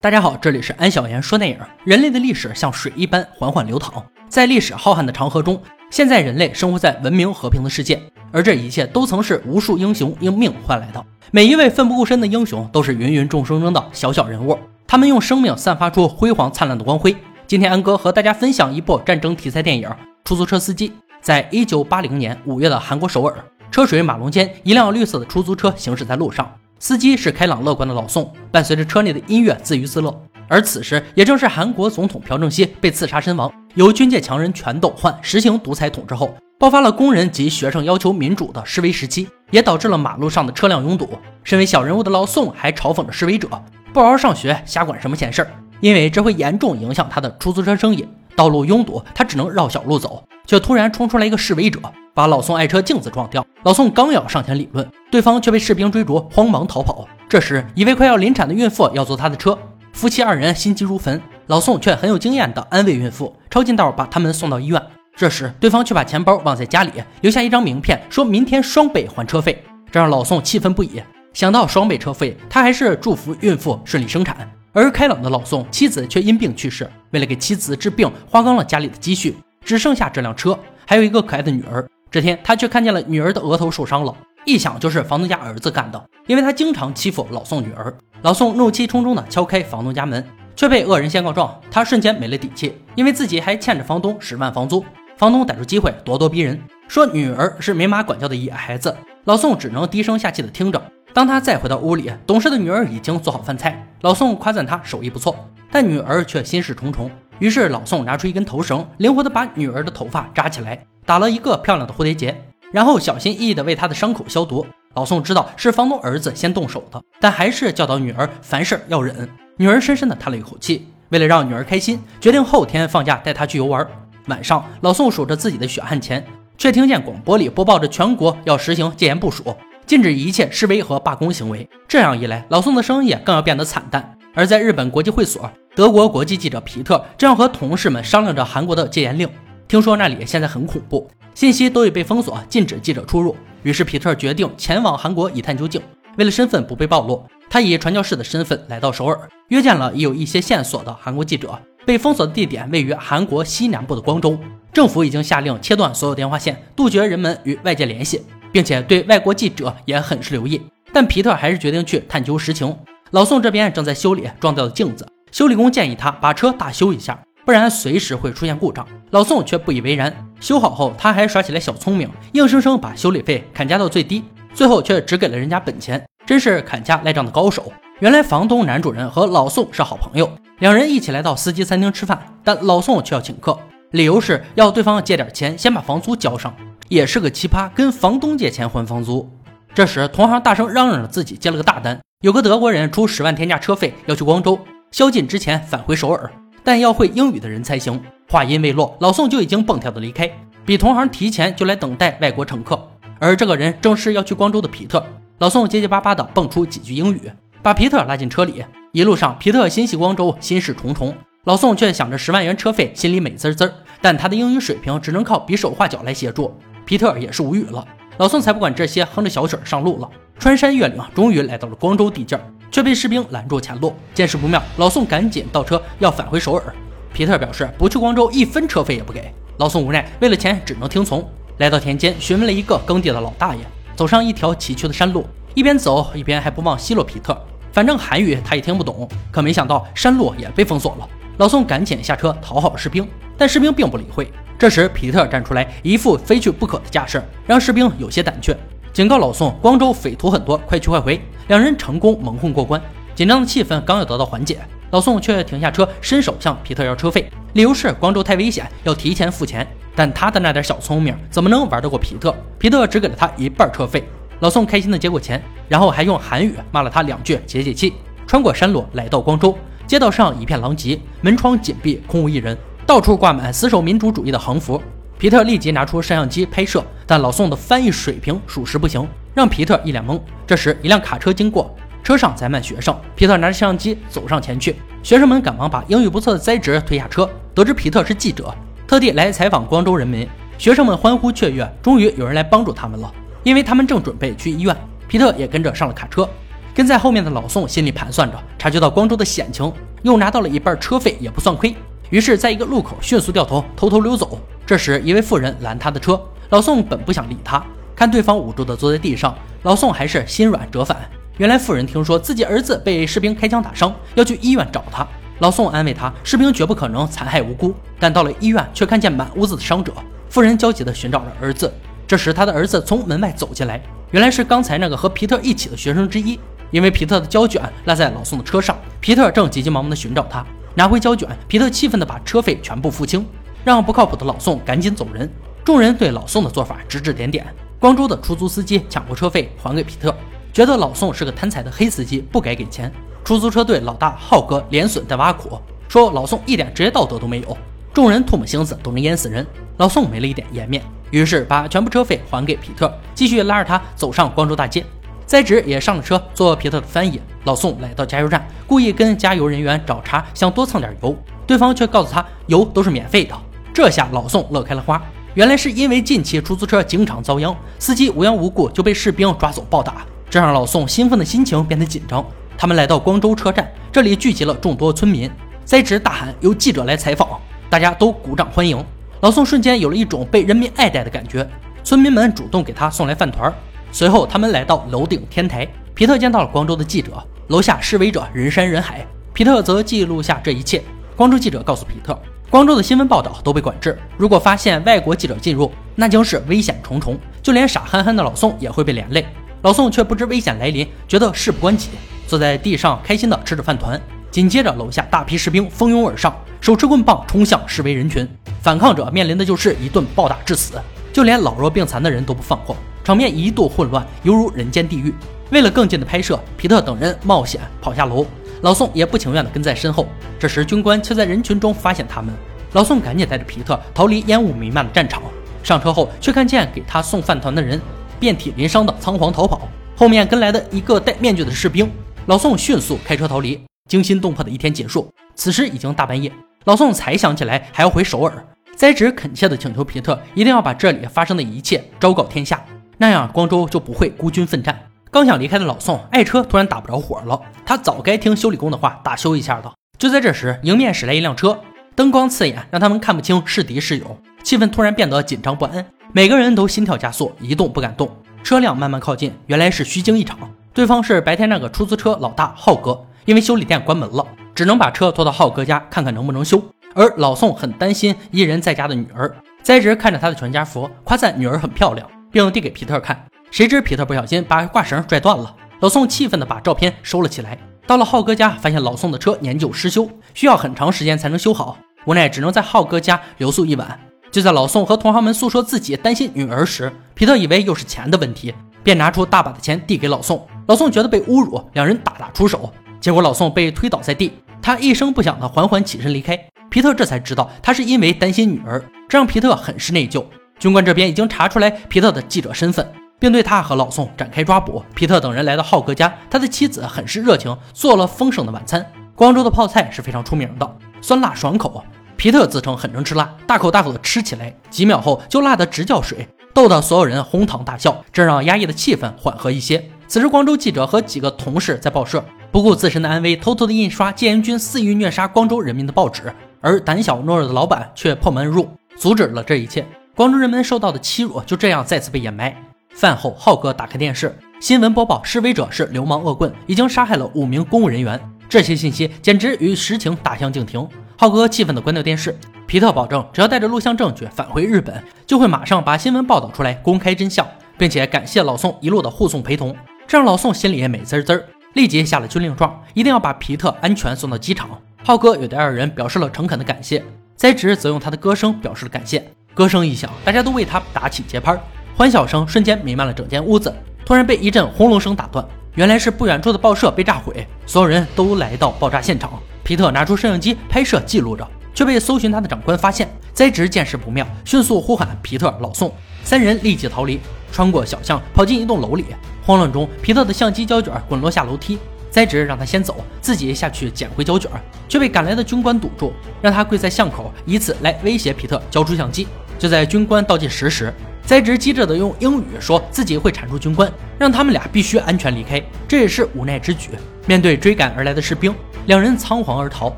大家好，这里是安小言说电影。人类的历史像水一般缓缓流淌，在历史浩瀚的长河中，现在人类生活在文明和平的世界，而这一切都曾是无数英雄用命换来的。每一位奋不顾身的英雄都是芸芸众生中的小小人物，他们用生命散发出辉煌灿烂的光辉。今天安哥和大家分享一部战争题材电影《出租车司机》。在一九八零年五月的韩国首尔，车水马龙间，一辆绿色的出租车行驶在路上。司机是开朗乐观的老宋，伴随着车内的音乐自娱自乐。而此时也正是韩国总统朴正熙被刺杀身亡，由军界强人全斗焕实行独裁统治后，爆发了工人及学生要求民主的示威时期，也导致了马路上的车辆拥堵。身为小人物的老宋还嘲讽着示威者不好好上学，瞎管什么闲事儿，因为这会严重影响他的出租车生意。道路拥堵，他只能绕小路走，却突然冲出来一个示威者。把老宋爱车镜子撞掉，老宋刚要上前理论，对方却被士兵追逐，慌忙逃跑。这时，一位快要临产的孕妇要坐他的车，夫妻二人心急如焚，老宋却很有经验地安慰孕妇，抄近道把他们送到医院。这时，对方却把钱包忘在家里，留下一张名片，说明天双倍还车费，这让老宋气愤不已。想到双倍车费，他还是祝福孕妇顺利生产。而开朗的老宋妻子却因病去世，为了给妻子治病，花光了家里的积蓄，只剩下这辆车，还有一个可爱的女儿。这天，他却看见了女儿的额头受伤了，一想就是房东家儿子干的，因为他经常欺负老宋女儿。老宋怒气冲冲地敲开房东家门，却被恶人先告状，他瞬间没了底气，因为自己还欠着房东十万房租。房东逮住机会咄咄逼人，说女儿是没妈管教的野孩子。老宋只能低声下气地听着。当他再回到屋里，懂事的女儿已经做好饭菜。老宋夸赞他手艺不错，但女儿却心事重重。于是老宋拿出一根头绳，灵活地把女儿的头发扎起来。打了一个漂亮的蝴蝶结，然后小心翼翼地为她的伤口消毒。老宋知道是房东儿子先动手的，但还是教导女儿凡事要忍。女儿深深地叹了一口气，为了让女儿开心，决定后天放假带她去游玩。晚上，老宋数着自己的血汗钱，却听见广播里播报着全国要实行戒严部署，禁止一切示威和罢工行为。这样一来，老宋的生意更要变得惨淡。而在日本国际会所，德国国际记者皮特正要和同事们商量着韩国的戒严令。听说那里现在很恐怖，信息都已被封锁，禁止记者出入。于是皮特决定前往韩国一探究竟。为了身份不被暴露，他以传教士的身份来到首尔，约见了已有一些线索的韩国记者。被封锁的地点位于韩国西南部的光州，政府已经下令切断所有电话线，杜绝人们与外界联系，并且对外国记者也很是留意。但皮特还是决定去探究实情。老宋这边正在修理撞掉的镜子，修理工建议他把车大修一下。不然随时会出现故障。老宋却不以为然。修好后，他还耍起来小聪明，硬生生把修理费砍价到最低，最后却只给了人家本钱，真是砍价赖账的高手。原来房东男主人和老宋是好朋友，两人一起来到司机餐厅吃饭，但老宋却要请客，理由是要对方借点钱先把房租交上。也是个奇葩，跟房东借钱还房租。这时，同行大声嚷嚷着自己接了个大单，有个德国人出十万天价车费要去光州，宵禁之前返回首尔。但要会英语的人才行。话音未落，老宋就已经蹦跳的离开，比同行提前就来等待外国乘客。而这个人正是要去光州的皮特。老宋结结巴巴的蹦出几句英语，把皮特拉进车里。一路上，皮特心系光州，心事重重。老宋却想着十万元车费，心里美滋滋。但他的英语水平只能靠比手画脚来协助。皮特也是无语了。老宋才不管这些，哼着小曲上路了。穿山越岭，终于来到了光州地界。却被士兵拦住前路，见势不妙，老宋赶紧倒车要返回首尔。皮特表示不去光州一分车费也不给。老宋无奈，为了钱只能听从。来到田间，询问了一个耕地的老大爷，走上一条崎岖的山路，一边走一边还不忘奚落皮特，反正韩语他也听不懂。可没想到山路也被封锁了，老宋赶紧下车讨好士兵，但士兵并不理会。这时皮特站出来，一副非去不可的架势，让士兵有些胆怯。警告老宋，光州匪徒很多，快去快回。两人成功蒙混过关，紧张的气氛刚要得到缓解，老宋却停下车，伸手向皮特要车费，理由是光州太危险，要提前付钱。但他的那点小聪明怎么能玩得过皮特？皮特只给了他一半车费。老宋开心的接过钱，然后还用韩语骂了他两句解解气。穿过山路来到光州，街道上一片狼藉，门窗紧闭，空无一人，到处挂满死守民主主义的横幅。皮特立即拿出摄像机拍摄，但老宋的翻译水平属实不行，让皮特一脸懵。这时，一辆卡车经过，车上载满学生。皮特拿着摄像机走上前去，学生们赶忙把英语不错的栽植推下车。得知皮特是记者，特地来采访光州人民，学生们欢呼雀跃，终于有人来帮助他们了，因为他们正准备去医院。皮特也跟着上了卡车，跟在后面的老宋心里盘算着，察觉到光州的险情，又拿到了一半车费，也不算亏。于是，在一个路口迅速掉头，偷偷溜走。这时，一位妇人拦他的车，老宋本不想理他，看对方无助地坐在地上，老宋还是心软折返。原来，妇人听说自己儿子被士兵开枪打伤，要去医院找他。老宋安慰他，士兵绝不可能残害无辜。但到了医院，却看见满屋子的伤者。妇人焦急地寻找着儿子。这时，他的儿子从门外走进来，原来是刚才那个和皮特一起的学生之一。因为皮特的胶卷落在老宋的车上，皮特正急急忙忙地寻找他。拿回胶卷，皮特气愤地把车费全部付清，让不靠谱的老宋赶紧走人。众人对老宋的做法指指点点。光州的出租司机抢过车费还给皮特，觉得老宋是个贪财的黑司机，不该给钱。出租车队老大浩哥连损带挖苦，说老宋一点职业道德都没有。众人唾沫星子都能淹死人，老宋没了一点颜面，于是把全部车费还给皮特，继续拉着他走上光州大街。栽植也上了车，做皮特的翻译。老宋来到加油站，故意跟加油人员找茬，想多蹭点油，对方却告诉他油都是免费的。这下老宋乐开了花，原来是因为近期出租车经常遭殃，司机无缘无故就被士兵抓走暴打，这让老宋兴奋的心情变得紧张。他们来到光州车站，这里聚集了众多村民。栽植大喊：“有记者来采访！”大家都鼓掌欢迎。老宋瞬间有了一种被人民爱戴的感觉，村民们主动给他送来饭团。随后，他们来到楼顶天台。皮特见到了光州的记者，楼下示威者人山人海。皮特则记录下这一切。光州记者告诉皮特，光州的新闻报道都被管制，如果发现外国记者进入，那将是危险重重，就连傻憨憨的老宋也会被连累。老宋却不知危险来临，觉得事不关己，坐在地上开心地吃着饭团。紧接着，楼下大批士兵蜂拥而上，手持棍棒冲向示威人群。反抗者面临的就是一顿暴打致死，就连老弱病残的人都不放过。场面一度混乱，犹如人间地狱。为了更近的拍摄，皮特等人冒险跑下楼，老宋也不情愿地跟在身后。这时，军官却在人群中发现他们，老宋赶紧带着皮特逃离烟雾弥漫的战场。上车后，却看见给他送饭团的人遍体鳞伤的仓皇逃跑，后面跟来的一个戴面具的士兵。老宋迅速开车逃离。惊心动魄的一天结束，此时已经大半夜，老宋才想起来还要回首尔。栽植恳切地请求皮特一定要把这里发生的一切昭告天下。那样，光州就不会孤军奋战。刚想离开的老宋，爱车突然打不着火了。他早该听修理工的话，大修一下的。就在这时，迎面驶来一辆车，灯光刺眼，让他们看不清是敌是友。气氛突然变得紧张不安，每个人都心跳加速，一动不敢动。车辆慢慢靠近，原来是虚惊一场。对方是白天那个出租车老大浩哥，因为修理店关门了，只能把车拖到浩哥家看看能不能修。而老宋很担心一人在家的女儿，栽植看着他的全家福，夸赞女儿很漂亮。并递给皮特看，谁知皮特不小心把挂绳拽断了。老宋气愤地把照片收了起来。到了浩哥家，发现老宋的车年久失修，需要很长时间才能修好，无奈只能在浩哥家留宿一晚。就在老宋和同行们诉说自己担心女儿时，皮特以为又是钱的问题，便拿出大把的钱递给老宋。老宋觉得被侮辱，两人大打出手，结果老宋被推倒在地，他一声不响地缓缓起身离开。皮特这才知道，他是因为担心女儿，这让皮特很是内疚。军官这边已经查出来皮特的记者身份，并对他和老宋展开抓捕。皮特等人来到浩哥家，他的妻子很是热情，做了丰盛的晚餐。光州的泡菜是非常出名的，酸辣爽口。皮特自称很能吃辣，大口大口的吃起来，几秒后就辣得直叫水，逗得所有人哄堂大笑，这让压抑的气氛缓和一些。此时，光州记者和几个同事在报社，不顾自身的安危，偷偷的印刷戒严军肆意虐杀光州人民的报纸，而胆小懦弱的老板却破门而入，阻止了这一切。广州人们受到的欺辱就这样再次被掩埋。饭后，浩哥打开电视，新闻播报：示威者是流氓恶棍，已经杀害了五名公务人员。这些信息简直与实情大相径庭。浩哥气愤地关掉电视。皮特保证，只要带着录像证据返回日本，就会马上把新闻报道出来，公开真相，并且感谢老宋一路的护送陪同，这让老宋心里也美滋滋，立即下了军令状，一定要把皮特安全送到机场。浩哥也对二人表示了诚恳的感谢，栽植则用他的歌声表示了感谢。歌声一响，大家都为他打起节拍，欢笑声瞬间弥漫了整间屋子。突然被一阵轰隆声打断，原来是不远处的报社被炸毁，所有人都来到爆炸现场。皮特拿出摄像机拍摄记录着，却被搜寻他的长官发现。栽植见势不妙，迅速呼喊皮特、老宋三人立即逃离，穿过小巷跑进一栋楼里。慌乱中，皮特的相机胶卷滚落下楼梯。栽植让他先走，自己下去捡回胶卷，却被赶来的军官堵住，让他跪在巷口，以此来威胁皮特交出相机。就在军官倒计时时，栽植机智的用英语说自己会铲除军官，让他们俩必须安全离开。这也是无奈之举。面对追赶而来的士兵，两人仓皇而逃，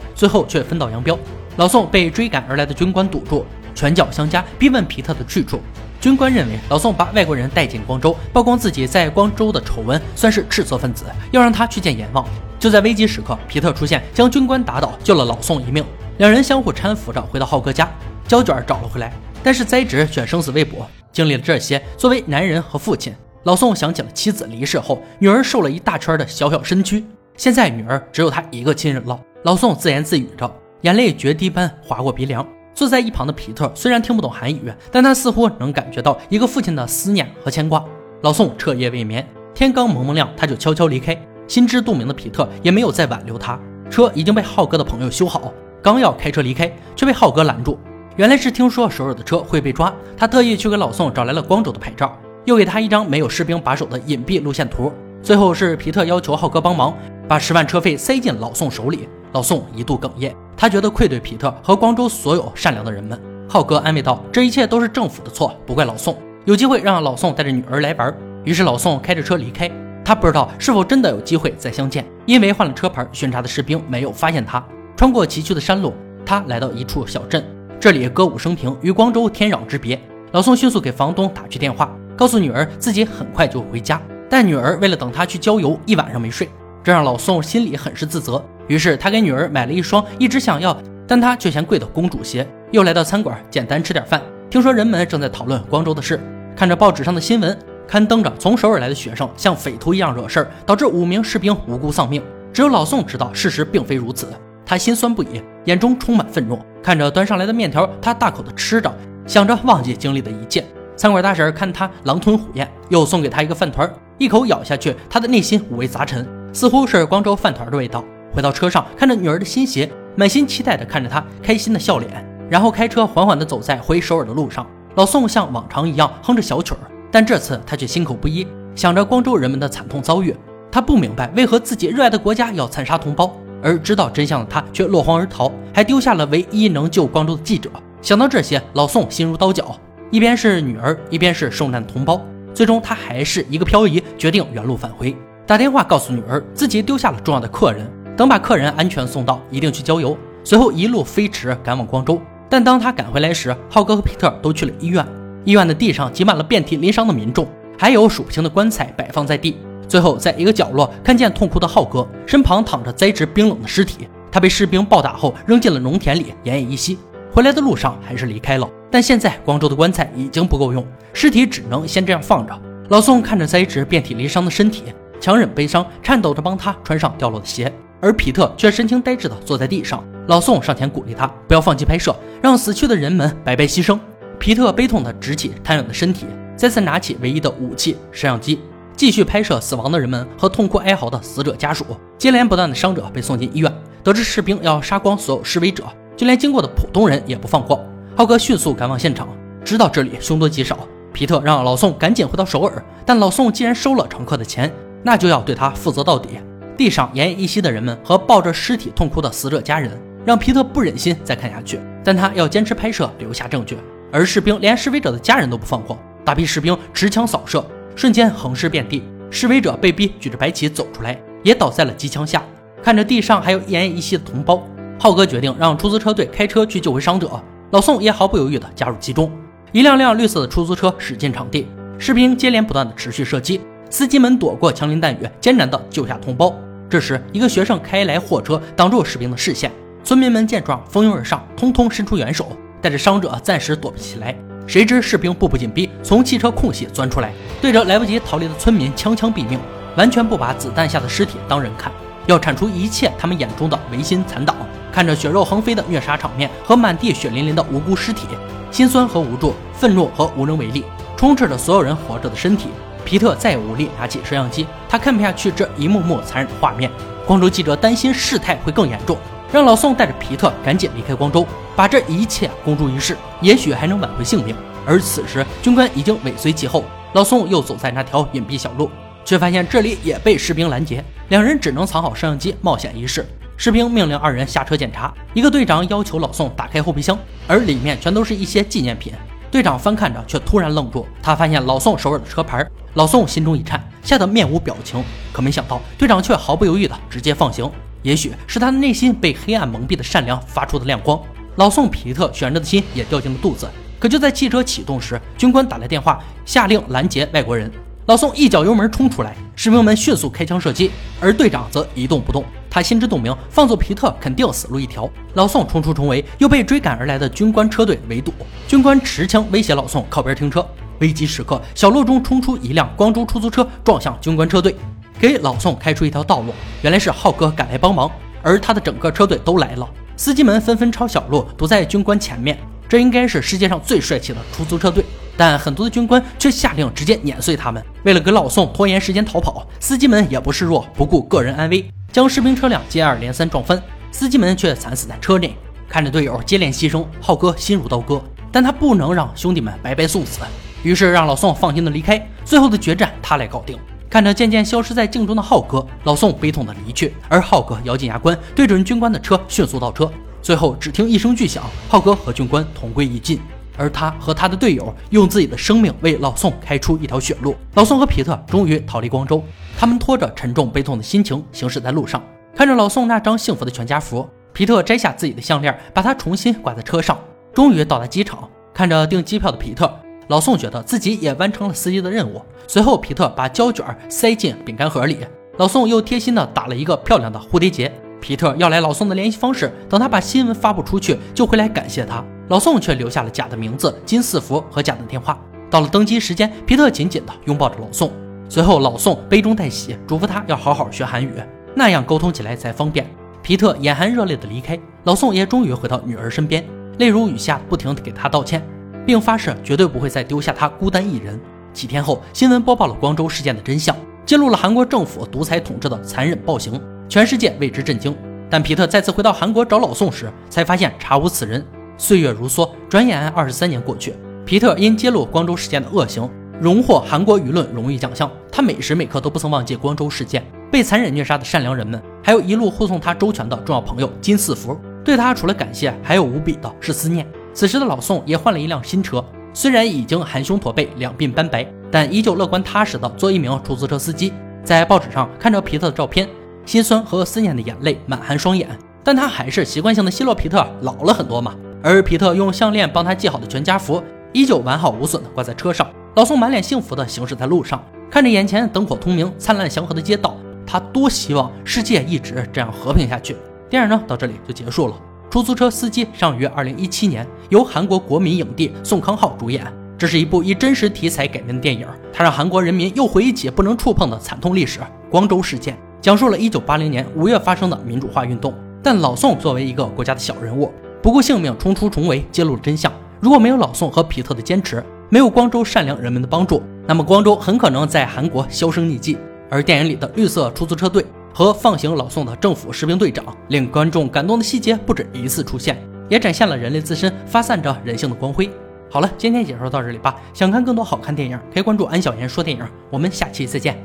最后却分道扬镳。老宋被追赶而来的军官堵住，拳脚相加，逼问皮特的去处。军官认为老宋把外国人带进光州，曝光自己在光州的丑闻，算是赤色分子，要让他去见阎王。就在危机时刻，皮特出现，将军官打倒，救了老宋一命。两人相互搀扶着回到浩哥家，胶卷找了回来，但是栽植却生死未卜。经历了这些，作为男人和父亲，老宋想起了妻子离世后，女儿瘦了一大圈的小小身躯，现在女儿只有他一个亲人了。老宋自言自语着，眼泪决堤般划过鼻梁。坐在一旁的皮特虽然听不懂韩语，但他似乎能感觉到一个父亲的思念和牵挂。老宋彻夜未眠，天刚蒙蒙亮，他就悄悄离开。心知肚明的皮特也没有再挽留他，车已经被浩哥的朋友修好，刚要开车离开，却被浩哥拦住。原来是听说首尔的车会被抓，他特意去给老宋找来了光州的牌照，又给他一张没有士兵把守的隐蔽路线图。最后是皮特要求浩哥帮忙，把十万车费塞进老宋手里。老宋一度哽咽。他觉得愧对皮特和光州所有善良的人们。浩哥安慰道：“这一切都是政府的错，不怪老宋。有机会让老宋带着女儿来玩。”于是老宋开着车离开。他不知道是否真的有机会再相见，因为换了车牌，巡查的士兵没有发现他。穿过崎岖的山路，他来到一处小镇，这里歌舞升平，与光州天壤之别。老宋迅速给房东打去电话，告诉女儿自己很快就会回家，但女儿为了等他去郊游，一晚上没睡，这让老宋心里很是自责。于是他给女儿买了一双一直想要，但他却嫌贵的公主鞋，又来到餐馆简单吃点饭。听说人们正在讨论光州的事，看着报纸上的新闻，刊登着从首尔来的学生像匪徒一样惹事儿，导致五名士兵无辜丧命。只有老宋知道事实并非如此，他心酸不已，眼中充满愤怒。看着端上来的面条，他大口的吃着，想着忘记经历的一切。餐馆大婶看他狼吞虎咽，又送给他一个饭团，一口咬下去，他的内心五味杂陈，似乎是光州饭团的味道。回到车上，看着女儿的新鞋，满心期待地看着她开心的笑脸，然后开车缓缓地走在回首尔的路上。老宋像往常一样哼着小曲儿，但这次他却心口不一，想着光州人们的惨痛遭遇。他不明白为何自己热爱的国家要残杀同胞，而知道真相的他却落荒而逃，还丢下了唯一能救光州的记者。想到这些，老宋心如刀绞，一边是女儿，一边是受难的同胞。最终，他还是一个漂移，决定原路返回，打电话告诉女儿自己丢下了重要的客人。等把客人安全送到，一定去郊游。随后一路飞驰赶往光州。但当他赶回来时，浩哥和皮特都去了医院。医院的地上挤满了遍体鳞伤的民众，还有数不清的棺材摆放在地。最后，在一个角落看见痛哭的浩哥，身旁躺着栽植冰冷的尸体。他被士兵暴打后扔进了农田里，奄奄一息。回来的路上还是离开了。但现在光州的棺材已经不够用，尸体只能先这样放着。老宋看着栽植遍体鳞伤的身体，强忍悲伤，颤抖着帮他穿上掉落的鞋。而皮特却神情呆滞地坐在地上。老宋上前鼓励他不要放弃拍摄，让死去的人们白白牺牲。皮特悲痛地直起瘫软的身体，再次拿起唯一的武器摄像机，继续拍摄死亡的人们和痛哭哀嚎的死者家属。接连不断的伤者被送进医院，得知士兵要杀光所有示威者，就连经过的普通人也不放过。浩哥迅速赶往现场，知道这里凶多吉少。皮特让老宋赶紧回到首尔，但老宋既然收了乘客的钱，那就要对他负责到底。地上奄奄一息的人们和抱着尸体痛哭的死者家人，让皮特不忍心再看下去。但他要坚持拍摄，留下证据。而士兵连示威者的家人都不放过，大批士兵持枪扫射，瞬间横尸遍地。示威者被逼举着白旗走出来，也倒在了机枪下。看着地上还有奄奄一息的同胞，浩哥决定让出租车队开车去救回伤者。老宋也毫不犹豫地加入其中。一辆辆绿色的出租车驶进场地，士兵接连不断的持续射击，司机们躲过枪林弹雨，艰难地救下同胞。这时，一个学生开来货车，挡住士兵的视线。村民们见状，蜂拥而上，通通伸出援手，带着伤者暂时躲避起来。谁知士兵步步紧逼，从汽车空隙钻出来，对着来不及逃离的村民枪枪毙命，完全不把子弹下的尸体当人看，要铲除一切他们眼中的违心残党。看着血肉横飞的虐杀场面和满地血淋淋的无辜尸体，心酸和无助，愤怒和无能为力，充斥着所有人活着的身体。皮特再也无力拿起摄像机，他看不下去这一幕幕残忍的画面。光州记者担心事态会更严重，让老宋带着皮特赶紧离开光州，把这一切公诸于世，也许还能挽回性命。而此时，军官已经尾随其后，老宋又走在那条隐蔽小路，却发现这里也被士兵拦截，两人只能藏好摄像机，冒险一试。士兵命令二人下车检查，一个队长要求老宋打开后备箱，而里面全都是一些纪念品。队长翻看着，却突然愣住。他发现老宋手里的车牌，老宋心中一颤，吓得面无表情。可没想到，队长却毫不犹豫的直接放行。也许是他的内心被黑暗蒙蔽的善良发出的亮光，老宋皮特悬着的心也掉进了肚子。可就在汽车启动时，军官打来电话，下令拦截外国人。老宋一脚油门冲出来，士兵们迅速开枪射击，而队长则一动不动。他心知肚明，放走皮特肯定死路一条。老宋冲出重围，又被追赶而来的军官车队围堵。军官持枪威胁老宋靠边停车。危急时刻，小路中冲出一辆光州出租车，撞向军官车队，给老宋开出一条道路。原来是浩哥赶来帮忙，而他的整个车队都来了。司机们纷纷抄小路，堵在军官前面。这应该是世界上最帅气的出租车队，但很多的军官却下令直接碾碎他们。为了给老宋拖延时间逃跑，司机们也不示弱，不顾个人安危，将士兵车辆接二连三撞翻，司机们却惨死在车内。看着队友接连牺牲，浩哥心如刀割，但他不能让兄弟们白白送死，于是让老宋放心的离开。最后的决战他来搞定。看着渐渐消失在镜中的浩哥，老宋悲痛的离去，而浩哥咬紧牙关，对准军官的车迅速倒车。最后，只听一声巨响，浩哥和军官同归于尽，而他和他的队友用自己的生命为老宋开出一条血路。老宋和皮特终于逃离光州，他们拖着沉重悲痛的心情行驶在路上，看着老宋那张幸福的全家福，皮特摘下自己的项链，把它重新挂在车上，终于到达机场。看着订机票的皮特，老宋觉得自己也完成了司机的任务。随后，皮特把胶卷塞进饼干盒里，老宋又贴心的打了一个漂亮的蝴蝶结。皮特要来老宋的联系方式，等他把新闻发布出去，就会来感谢他。老宋却留下了假的名字金四福和假的电话。到了登机时间，皮特紧紧地拥抱着老宋。随后，老宋悲中带喜，嘱咐他要好好学韩语，那样沟通起来才方便。皮特眼含热泪的离开，老宋也终于回到女儿身边，泪如雨下，不停地给她道歉，并发誓绝对不会再丢下她孤单一人。几天后，新闻播报了光州事件的真相，揭露了韩国政府独裁统治的残忍暴行。全世界为之震惊，但皮特再次回到韩国找老宋时，才发现查无此人。岁月如梭，转眼二十三年过去，皮特因揭露光州事件的恶行，荣获韩国舆论荣誉奖项。他每时每刻都不曾忘记光州事件，被残忍虐杀的善良人们，还有一路护送他周全的重要朋友金四福。对他除了感谢，还有无比的是思念。此时的老宋也换了一辆新车，虽然已经含胸驼背、两鬓斑白，但依旧乐观踏实的做一名出租车司机。在报纸上看着皮特的照片。心酸和思念的眼泪满含双眼，但他还是习惯性的奚落皮特老了很多嘛。而皮特用项链帮他系好的全家福依旧完好无损的挂在车上。老宋满脸幸福的行驶在路上，看着眼前灯火通明、灿烂祥和的街道，他多希望世界一直这样和平下去。电影呢到这里就结束了。出租车司机上于二零一七年，由韩国国民影帝宋康昊主演。这是一部以真实题材改编的电影，它让韩国人民又回忆起不能触碰的惨痛历史——光州事件。讲述了1980年五月发生的民主化运动，但老宋作为一个国家的小人物，不顾性命冲出重围，揭露了真相。如果没有老宋和皮特的坚持，没有光州善良人们的帮助，那么光州很可能在韩国销声匿迹。而电影里的绿色出租车队和放行老宋的政府士兵队长，令观众感动的细节不止一次出现，也展现了人类自身发散着人性的光辉。好了，今天解说到这里吧。想看更多好看电影，可以关注安小言说电影。我们下期再见。